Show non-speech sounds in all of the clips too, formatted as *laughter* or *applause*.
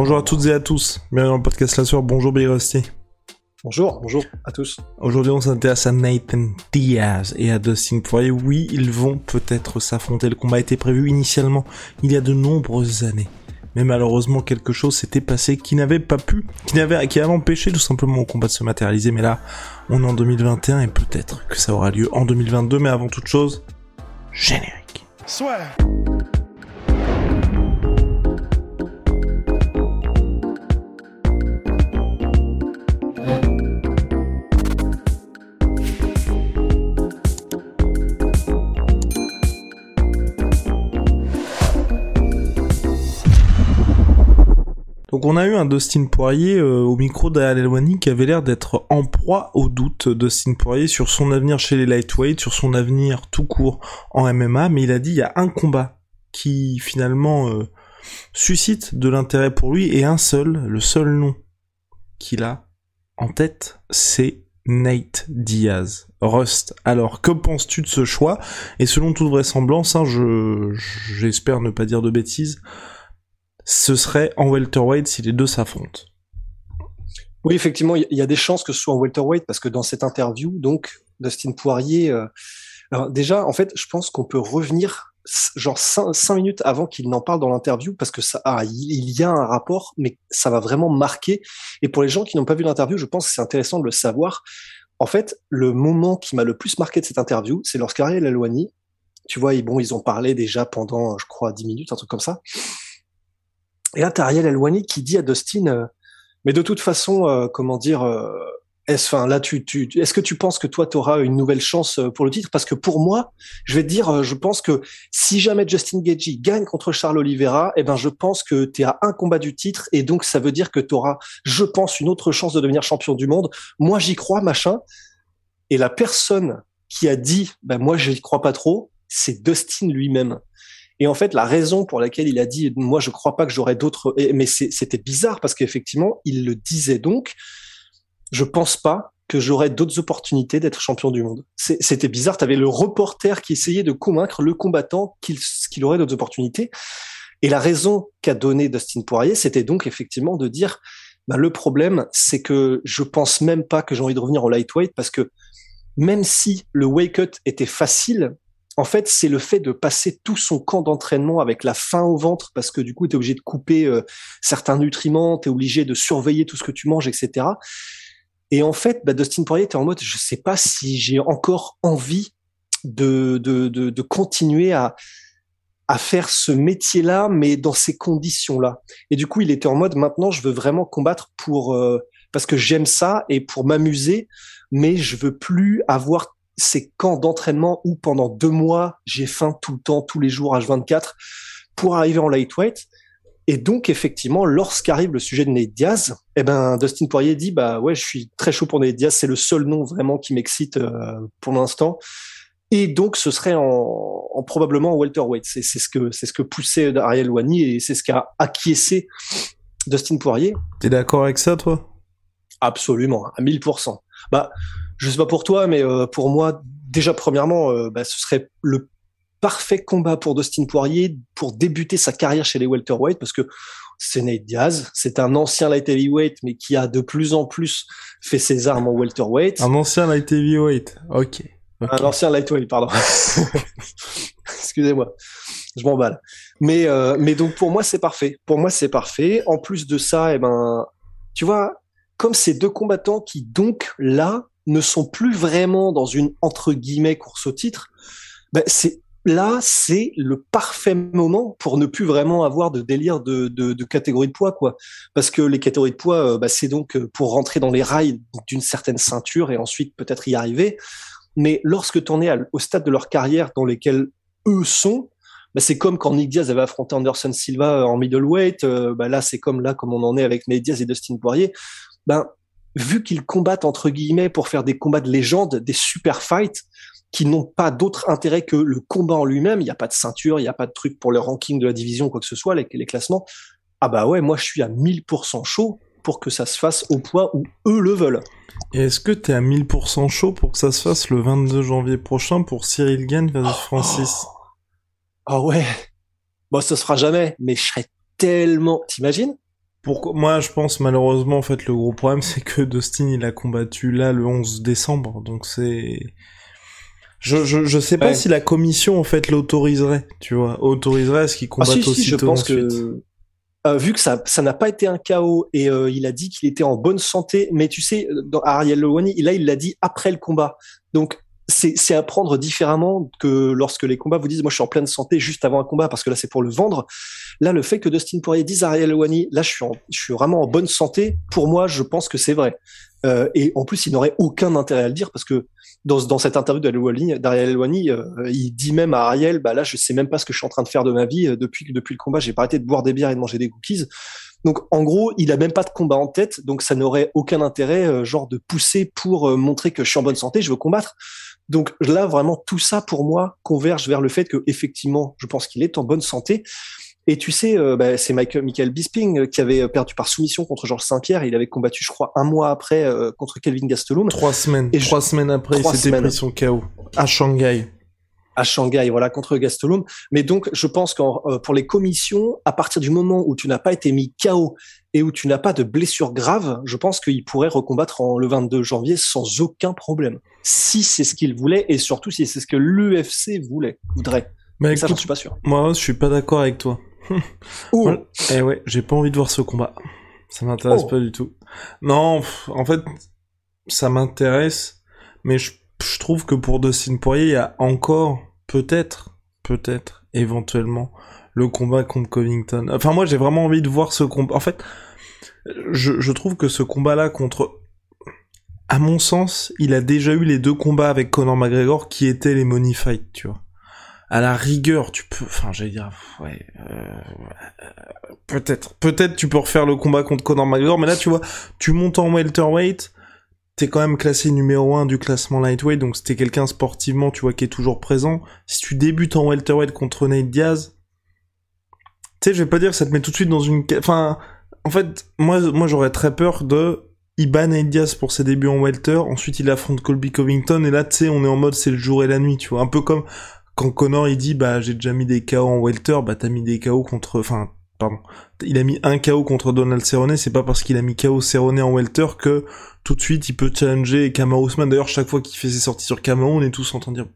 Bonjour à toutes et à tous. Bienvenue dans le podcast La Soir. Bonjour Billy Rusty. Bonjour, bonjour à tous. Aujourd'hui, on s'intéresse à Nathan Diaz et à Dustin Poirier. Oui, ils vont peut-être s'affronter. Le combat était prévu initialement il y a de nombreuses années. Mais malheureusement, quelque chose s'était passé qui n'avait pas pu, qui n'avait, qui avait empêché tout simplement au combat de se matérialiser. Mais là, on est en 2021 et peut-être que ça aura lieu en 2022. Mais avant toute chose, générique. Soit. On a eu un Dustin Poirier euh, au micro d'Al Elwani qui avait l'air d'être en proie au doute, Dustin Poirier, sur son avenir chez les lightweight, sur son avenir tout court en MMA, mais il a dit il y a un combat qui finalement euh, suscite de l'intérêt pour lui et un seul, le seul nom qu'il a en tête, c'est Nate Diaz. Rust. Alors, que penses-tu de ce choix? Et selon toute vraisemblance, hein, je j'espère ne pas dire de bêtises, ce serait en welterweight si les deux s'affrontent. Oui, effectivement, il y a des chances que ce soit en welterweight parce que dans cette interview, donc Dustin Poirier, euh, alors déjà, en fait, je pense qu'on peut revenir genre cinq, minutes avant qu'il n'en parle dans l'interview parce que ça, ah, il y a un rapport, mais ça va vraiment marquer. Et pour les gens qui n'ont pas vu l'interview, je pense que c'est intéressant de le savoir. En fait, le moment qui m'a le plus marqué de cette interview, c'est lorsqu'Ariel Alouani, tu vois, ils, bon, ils ont parlé déjà pendant, je crois, dix minutes, un truc comme ça. Et là, t'as Ariel Elwani qui dit à Dustin, euh, mais de toute façon, euh, comment dire, euh, est-ce, enfin, là, tu, tu, est-ce que tu penses que toi, tu auras une nouvelle chance pour le titre? Parce que pour moi, je vais te dire, je pense que si jamais Justin Gagey gagne contre Charles Oliveira, eh ben, je pense que tu es à un combat du titre et donc ça veut dire que tu auras, je pense, une autre chance de devenir champion du monde. Moi, j'y crois, machin. Et la personne qui a dit, ben moi, j'y crois pas trop, c'est Dustin lui-même. Et en fait, la raison pour laquelle il a dit, moi, je crois pas que j'aurais d'autres, mais c'était bizarre parce qu'effectivement, il le disait donc, je pense pas que j'aurais d'autres opportunités d'être champion du monde. C'était bizarre. Tu avais le reporter qui essayait de convaincre le combattant qu'il aurait d'autres opportunités. Et la raison qu'a donné Dustin Poirier, c'était donc effectivement de dire, bah, le problème, c'est que je pense même pas que j'ai envie de revenir au lightweight parce que même si le weight cut était facile, en fait, c'est le fait de passer tout son camp d'entraînement avec la faim au ventre, parce que du coup, tu es obligé de couper euh, certains nutriments, tu es obligé de surveiller tout ce que tu manges, etc. Et en fait, bah, Dustin Poirier était en mode, je sais pas si j'ai encore envie de, de, de, continuer à, à faire ce métier-là, mais dans ces conditions-là. Et du coup, il était en mode, maintenant, je veux vraiment combattre pour euh, parce que j'aime ça et pour m'amuser, mais je veux plus avoir ces camps d'entraînement où pendant deux mois, j'ai faim tout le temps, tous les jours, H24, pour arriver en lightweight. Et donc, effectivement, lorsqu'arrive le sujet de Nate Diaz, eh ben, Dustin Poirier dit, bah ouais, je suis très chaud pour Nate Diaz, c'est le seul nom vraiment qui m'excite euh, pour l'instant. Et donc, ce serait en, en probablement en welterweight. C'est ce que c'est ce que poussait Ariel Wani et c'est ce qu'a acquiescé Dustin Poirier. T'es d'accord avec ça, toi? Absolument, à 1000%. Bah, je sais pas pour toi, mais euh, pour moi, déjà premièrement, euh, bah, ce serait le parfait combat pour Dustin Poirier pour débuter sa carrière chez les welterweight parce que c'est Nate Diaz, c'est un ancien light heavyweight mais qui a de plus en plus fait ses armes en welterweight. Un ancien light heavyweight, ok. Un ancien lightweight, pardon. *laughs* Excusez-moi, je m'emballe. Mais euh, mais donc pour moi c'est parfait. Pour moi c'est parfait. En plus de ça, eh ben tu vois, comme ces deux combattants qui donc là ne sont plus vraiment dans une entre guillemets course au titre, ben c'est là c'est le parfait moment pour ne plus vraiment avoir de délire de, catégorie de poids quoi, parce que les catégories de poids, euh, ben c'est donc euh, pour rentrer dans les rails d'une certaine ceinture et ensuite peut-être y arriver. Mais lorsque tu en es au stade de leur carrière dans lesquels eux sont, bah, c'est comme quand Nick Diaz avait affronté Anderson Silva en middleweight. bah là, c'est comme là, comme on en est avec Nate Diaz et Dustin Poirier. Ben, vu qu'ils combattent entre guillemets pour faire des combats de légende, des super fights qui n'ont pas d'autre intérêt que le combat en lui-même, il n'y a pas de ceinture, il n'y a pas de truc pour le ranking de la division, quoi que ce soit, les, les classements. Ah bah ouais, moi je suis à 1000% chaud pour que ça se fasse au point où eux le veulent. Et est-ce que t'es à 1000% chaud pour que ça se fasse le 22 janvier prochain pour Cyril Gann versus Francis? Ah ouais Bon, ça se fera jamais, mais je serais tellement... T'imagines? Pourquoi Moi, je pense malheureusement, en fait, le gros problème, c'est que Dustin, il a combattu là le 11 décembre, donc c'est. Je, je, je sais pas si la commission en fait l'autoriserait, tu vois, autoriserait à ce qu'il combatte ah, si, je pense que euh, vu que ça ça n'a pas été un chaos et euh, il a dit qu'il était en bonne santé, mais tu sais, dans Ariel Lowani, là il l'a dit après le combat. Donc c'est à prendre différemment que lorsque les combats vous disent moi je suis en pleine santé juste avant un combat parce que là c'est pour le vendre. Là le fait que Dustin Poirier dise à Ariel Wani là je suis je suis vraiment en bonne santé pour moi je pense que c'est vrai. Euh, et en plus il n'aurait aucun intérêt à le dire parce que dans, dans cette interview d'Ariel Wani euh, il dit même à Ariel bah là je sais même pas ce que je suis en train de faire de ma vie euh, depuis depuis le combat j'ai pas arrêté de boire des bières et de manger des cookies. Donc en gros, il a même pas de combat en tête, donc ça n'aurait aucun intérêt, euh, genre de pousser pour montrer que je suis en bonne santé, je veux combattre. Donc là, vraiment, tout ça pour moi converge vers le fait que effectivement, je pense qu'il est en bonne santé. Et tu sais, euh, bah, c'est Michael, Michael Bisping euh, qui avait perdu par soumission contre Georges Saint-Pierre. Il avait combattu, je crois, un mois après euh, contre Kelvin Gastelum. Trois semaines. Et trois semaines après, il s'était pris son KO à Shanghai à Shanghai, voilà, contre Gastelum. Mais donc, je pense que euh, pour les commissions, à partir du moment où tu n'as pas été mis KO et où tu n'as pas de blessure grave, je pense qu'il pourrait recombattre en, le 22 janvier sans aucun problème. Si c'est ce qu'il voulait et surtout si c'est ce que l'UFC voulait, voudrait. Mais ça, je suis pas sûr. Moi, je suis pas d'accord avec toi. Oh. *laughs* Eh ouais, j'ai pas envie de voir ce combat. Ça m'intéresse oh. pas du tout. Non, en fait, ça m'intéresse, mais je, je trouve que pour Dustin Poirier, il y a encore peut-être, peut-être, éventuellement, le combat contre Covington. Enfin, moi, j'ai vraiment envie de voir ce combat. En fait, je, trouve que ce combat-là contre... À mon sens, il a déjà eu les deux combats avec Conor McGregor qui étaient les money fights, tu vois. À la rigueur, tu peux... Enfin, j'allais dire... Ouais... Euh, peut-être. Peut-être tu peux refaire le combat contre Conor McGregor, mais là, tu vois, tu montes en welterweight quand même classé numéro 1 du classement lightweight, donc c'était quelqu'un sportivement, tu vois, qui est toujours présent. Si tu débutes en welterweight contre Nate Diaz, tu sais, je vais pas dire que ça te met tout de suite dans une... Enfin, en fait, moi, moi j'aurais très peur de... Il bat Nate Diaz pour ses débuts en welter, ensuite il affronte Colby Covington, et là, tu sais, on est en mode c'est le jour et la nuit, tu vois. Un peu comme quand Connor, il dit, bah, j'ai déjà mis des KO en welter, bah, t'as mis des KO contre... Enfin, pardon. Il a mis un KO contre Donald Cerrone, c'est pas parce qu'il a mis KO Cerrone en welter que tout de suite il peut challenger Kamaru Usman. D'ailleurs, chaque fois qu'il fait ses sorties sur Kamaru, on est tous en train de dire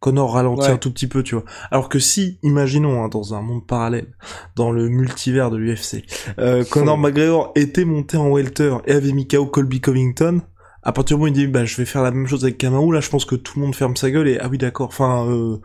Connor ralentit un tout petit peu, tu vois. Alors que si, imaginons, hein, dans un monde parallèle, dans le multivers de l'UFC, euh, *laughs* Connor McGregor était monté en welter et avait mis KO Colby Covington, à partir du moment où il dit bah je vais faire la même chose avec Kamaru, là je pense que tout le monde ferme sa gueule et ah oui d'accord, enfin euh,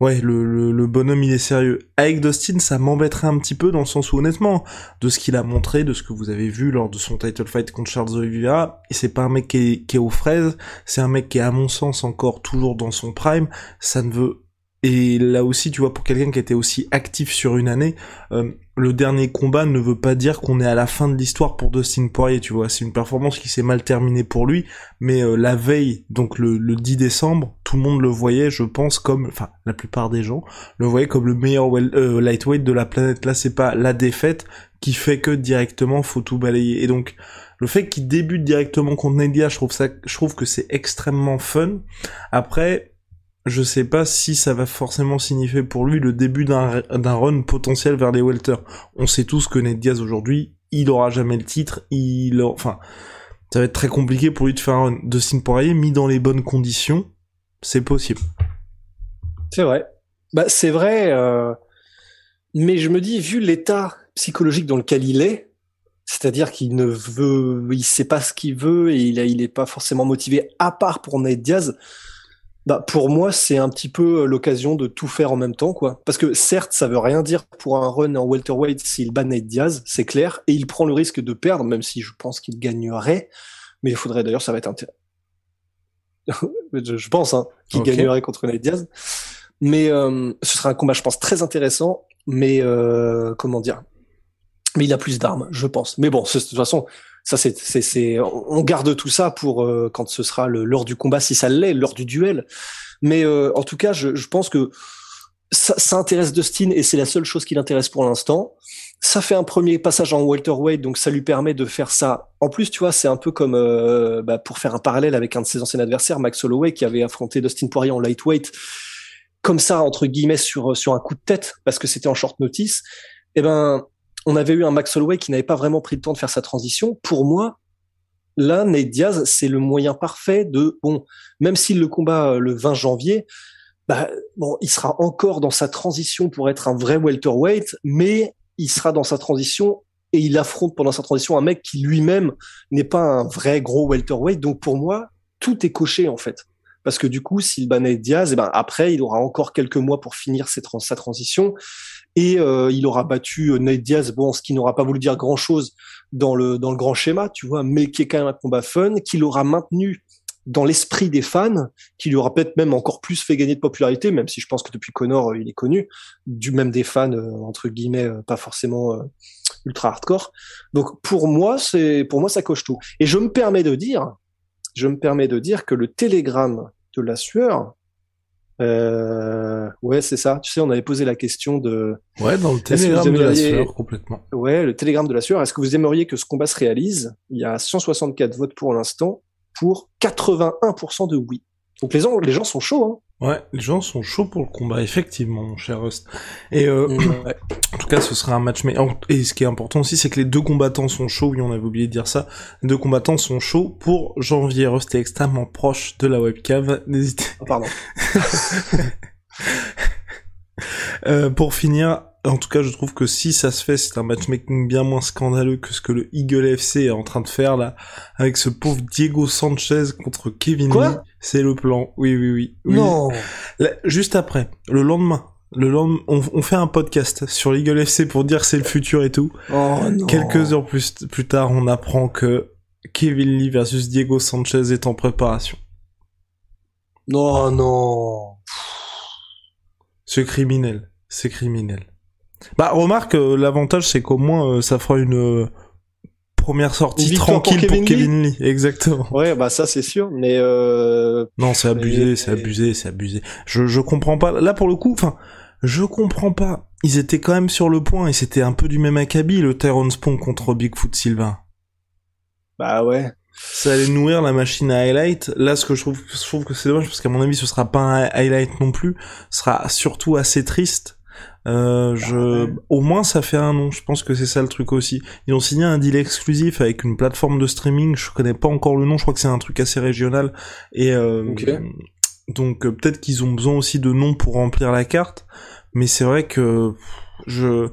ouais, le, le, bonhomme il est sérieux. Avec Dustin, ça m'embêterait un petit peu dans le sens où honnêtement, de ce qu'il a montré, de ce que vous avez vu lors de son title fight contre Charles Oliveira, c'est pas un mec qui est, qui est aux fraises, c'est un mec qui est à mon sens encore toujours dans son prime. Ça ne veut et là aussi, tu vois, pour quelqu'un qui était aussi actif sur une année, euh, le dernier combat ne veut pas dire qu'on est à la fin de l'histoire pour Dustin Poirier, tu vois. C'est une performance qui s'est mal terminée pour lui, mais euh, la veille, donc le, 10 décembre, tout le monde le voyait, je pense, comme, enfin, la plupart des gens le voyaient comme le meilleur euh, lightweight de la planète. Là, c'est pas la défaite qui fait que directement faut tout balayer. Et donc, le fait qu'il débute directement contre Nadia, je trouve ça, je trouve que c'est extrêmement fun. Après, je sais pas si ça va forcément signifier pour lui le début d'un run potentiel vers les welter. On sait tous que Ned Diaz aujourd'hui, il aura jamais le titre, il enfin ça va être très compliqué pour lui de faire un run. De Poirier mis dans les bonnes conditions, c'est possible. C'est vrai. Bah c'est vrai euh, mais je me dis vu l'état psychologique dans lequel il est, c'est-à-dire qu'il ne veut il sait pas ce qu'il veut et il il est pas forcément motivé à part pour Ned Diaz bah, pour moi, c'est un petit peu l'occasion de tout faire en même temps, quoi. Parce que certes, ça veut rien dire pour un run en welterweight s'il bat Nate Diaz, c'est clair, et il prend le risque de perdre, même si je pense qu'il gagnerait. Mais il faudrait d'ailleurs, ça va être. *laughs* je pense hein, qu'il gagnerait contre Nate Diaz. Mais euh, ce sera un combat, je pense, très intéressant. Mais euh, comment dire? Mais il a plus d'armes, je pense. Mais bon, de toute façon, ça c'est, c'est, on garde tout ça pour euh, quand ce sera l'heure du combat, si ça l'est, l'heure du duel. Mais euh, en tout cas, je, je pense que ça, intéresse Dustin et c'est la seule chose qui l'intéresse pour l'instant. Ça fait un premier passage en welterweight, donc ça lui permet de faire ça. En plus, tu vois, c'est un peu comme euh, bah, pour faire un parallèle avec un de ses anciens adversaires, Max Holloway, qui avait affronté Dustin Poirier en lightweight, comme ça entre guillemets sur sur un coup de tête parce que c'était en short notice. Eh ben, on avait eu un Max Holloway qui n'avait pas vraiment pris le temps de faire sa transition. Pour moi, là, Nate Diaz, c'est le moyen parfait de bon, même s'il le combat euh, le 20 janvier, bah, bon, il sera encore dans sa transition pour être un vrai welterweight, mais il sera dans sa transition et il affronte pendant sa transition un mec qui lui-même n'est pas un vrai gros welterweight. Donc pour moi, tout est coché en fait. Parce que du coup, s'il bat Nate Diaz, et eh ben après, il aura encore quelques mois pour finir sa transition et euh, il aura battu euh, Diaz, bon, ce qui n'aura pas voulu dire grand chose dans le dans le grand schéma, tu vois, mais qui est quand même un combat fun, qu'il aura maintenu dans l'esprit des fans, qui lui aura peut-être même encore plus fait gagner de popularité, même si je pense que depuis Connor, euh, il est connu, du même des fans, euh, entre guillemets, euh, pas forcément ultra hardcore. Donc pour moi, c'est pour moi ça coche tout. Et je me permets de dire, je me permets de dire que le télégramme de la sueur, euh, ouais, c'est ça. Tu sais, on avait posé la question de. Ouais, dans le télégramme de la sueur, complètement. Ouais, le télégramme de la sueur. Est-ce que vous aimeriez que ce combat se réalise? Il y a 164 votes pour l'instant pour 81% de oui. Donc les gens, les gens sont chauds. Hein. Ouais, les gens sont chauds pour le combat, effectivement, mon cher Rust. Et euh, *clears throat* en tout cas, ce sera un match. Mais et ce qui est important aussi, c'est que les deux combattants sont chauds. Oui, on avait oublié de dire ça. Les deux combattants sont chauds pour janvier. Rust est extrêmement proche de la webcam. N'hésitez. Oh, pardon. *laughs* euh, pour finir, en tout cas, je trouve que si ça se fait, c'est un matchmaking bien moins scandaleux que ce que le Eagle FC est en train de faire là, avec ce pauvre Diego Sanchez contre Kevin Lee. C'est le plan. Oui, oui, oui. Non. juste après, le lendemain, le lendemain, on, fait un podcast sur l'Eagle FC pour dire c'est le futur et tout. Oh, non. Quelques heures plus, plus tard, on apprend que Kevin Lee versus Diego Sanchez est en préparation. Non, non. C'est criminel. C'est criminel. Bah remarque, euh, l'avantage c'est qu'au moins euh, ça fera une euh, première sortie tranquille pour Kevin, Lee. *laughs* Exactement. Ouais, bah ça c'est sûr, mais non, c'est abusé, c'est abusé, c'est abusé. Je je comprends pas. Là pour le coup, enfin, je comprends pas. Ils étaient quand même sur le point et c'était un peu du même acabit le Tyrone Spawn contre Bigfoot Sylvain. Bah ouais. Ça allait nourrir la machine à highlight. Là, ce que je trouve, je trouve que c'est dommage parce qu'à mon avis, ce sera pas un highlight non plus. Ce sera surtout assez triste euh, je, au moins ça fait un nom. Je pense que c'est ça le truc aussi. Ils ont signé un deal exclusif avec une plateforme de streaming. Je connais pas encore le nom. Je crois que c'est un truc assez régional. Et euh, donc euh, peut-être qu'ils ont besoin aussi de noms pour remplir la carte. Mais c'est vrai que je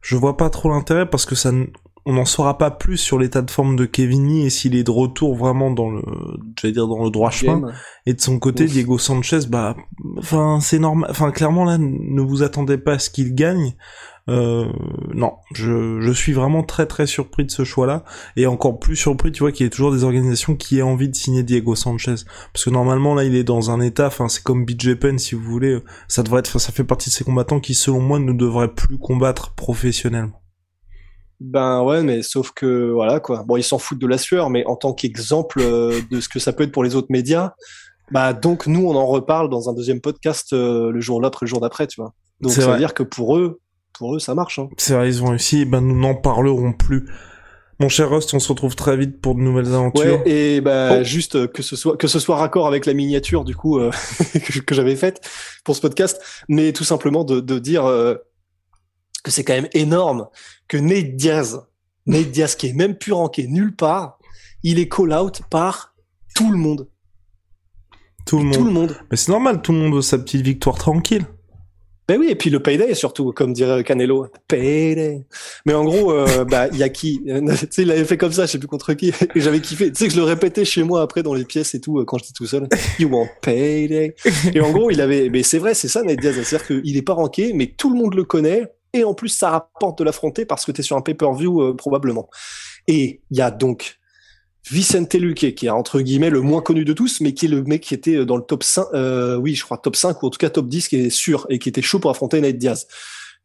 je vois pas trop l'intérêt parce que ça on n'en saura pas plus sur l'état de forme de Kevin Lee et s'il est de retour vraiment dans le, j'allais dire dans le droit chemin. Et de son côté, Diego Sanchez, bah, enfin, c'est normal. Enfin, clairement là, ne vous attendez pas à ce qu'il gagne. Euh, non, je, je suis vraiment très très surpris de ce choix-là et encore plus surpris, tu vois, qu'il y ait toujours des organisations qui aient envie de signer Diego Sanchez parce que normalement là, il est dans un état, enfin, c'est comme BJ Penn si vous voulez, ça devrait être, ça fait partie de ces combattants qui, selon moi, ne devraient plus combattre professionnellement. Ben ouais, mais sauf que voilà quoi. Bon, ils s'en foutent de la sueur, mais en tant qu'exemple euh, de ce que ça peut être pour les autres médias, bah donc nous on en reparle dans un deuxième podcast euh, le jour l'autre, le jour d'après, tu vois. Donc ça veut dire que pour eux, pour eux ça marche. Hein. C'est vrai, ils ont réussi. Ben nous n'en parlerons plus. Mon cher Rust, on se retrouve très vite pour de nouvelles aventures. Ouais, et bah, juste que ce soit que ce soit raccord avec la miniature du coup euh, *laughs* que, j'avais faite pour ce podcast, mais tout simplement de, de dire que c'est quand même énorme que Nate Diaz, Nate Diaz qui est même plus ranké nulle part, il est call out par tout le monde. Tout le monde. Tout le monde. Mais c'est normal, tout le monde veut sa petite victoire tranquille. Ben oui, et puis le payday surtout, comme dirait Canelo, payday. Mais en gros, euh, *laughs* bah il y a qui, tu sais, il avait fait comme ça, je sais plus contre qui, *laughs* et j'avais kiffé. Tu sais que je le répétais chez moi après dans les pièces et tout euh, quand j'étais tout seul. You want payday. Et en gros, il avait, mais c'est vrai, c'est ça Nate Diaz, c'est-à-dire qu'il est pas ranké, mais tout le monde le connaît et en plus ça rapporte de l'affronter parce que tu es sur un pay-per-view euh, probablement. Et il y a donc Vicente Luque, qui est entre guillemets le moins connu de tous, mais qui est le mec qui était dans le top 5, euh, oui, je crois top 5 ou en tout cas top 10 qui est sûr et qui était chaud pour affronter Nate Diaz.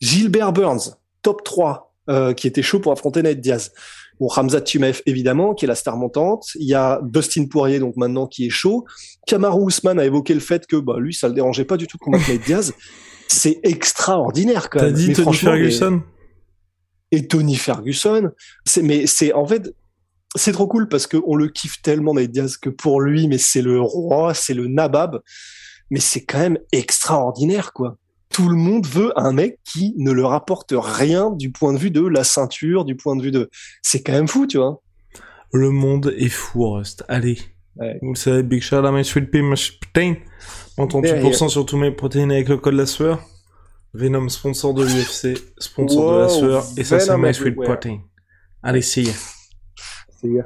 Gilbert Burns, top 3, euh, qui était chaud pour affronter Nate Diaz. Bon, Ramzat Chimaev, évidemment, qui est la star montante. Il y a Dustin Poirier, donc maintenant, qui est chaud. Kamaru Usman a évoqué le fait que, bah, lui, ça le dérangeait pas du tout de combattre Nate Diaz. C'est extraordinaire, quand même. T'as dit Tony Ferguson? Et Tony Ferguson. C'est, mais c'est, en fait, c'est trop cool parce qu'on le kiffe tellement Nate Diaz que pour lui, mais c'est le roi, c'est le nabab. Mais c'est quand même extraordinaire, quoi tout le monde veut un mec qui ne leur apporte rien du point de vue de la ceinture, du point de vue de. C'est quand même fou, tu vois. Le monde est fou, Rust. Allez. Vous le savez, Big Shout à My Sweet Pea, My Protein. En 38% sur tous mes protéines avec le code la sueur? Venom, sponsor de l'UFC, sponsor de la sueur. Et ça, c'est My Sweet Protein. Allez, see ya. See ya.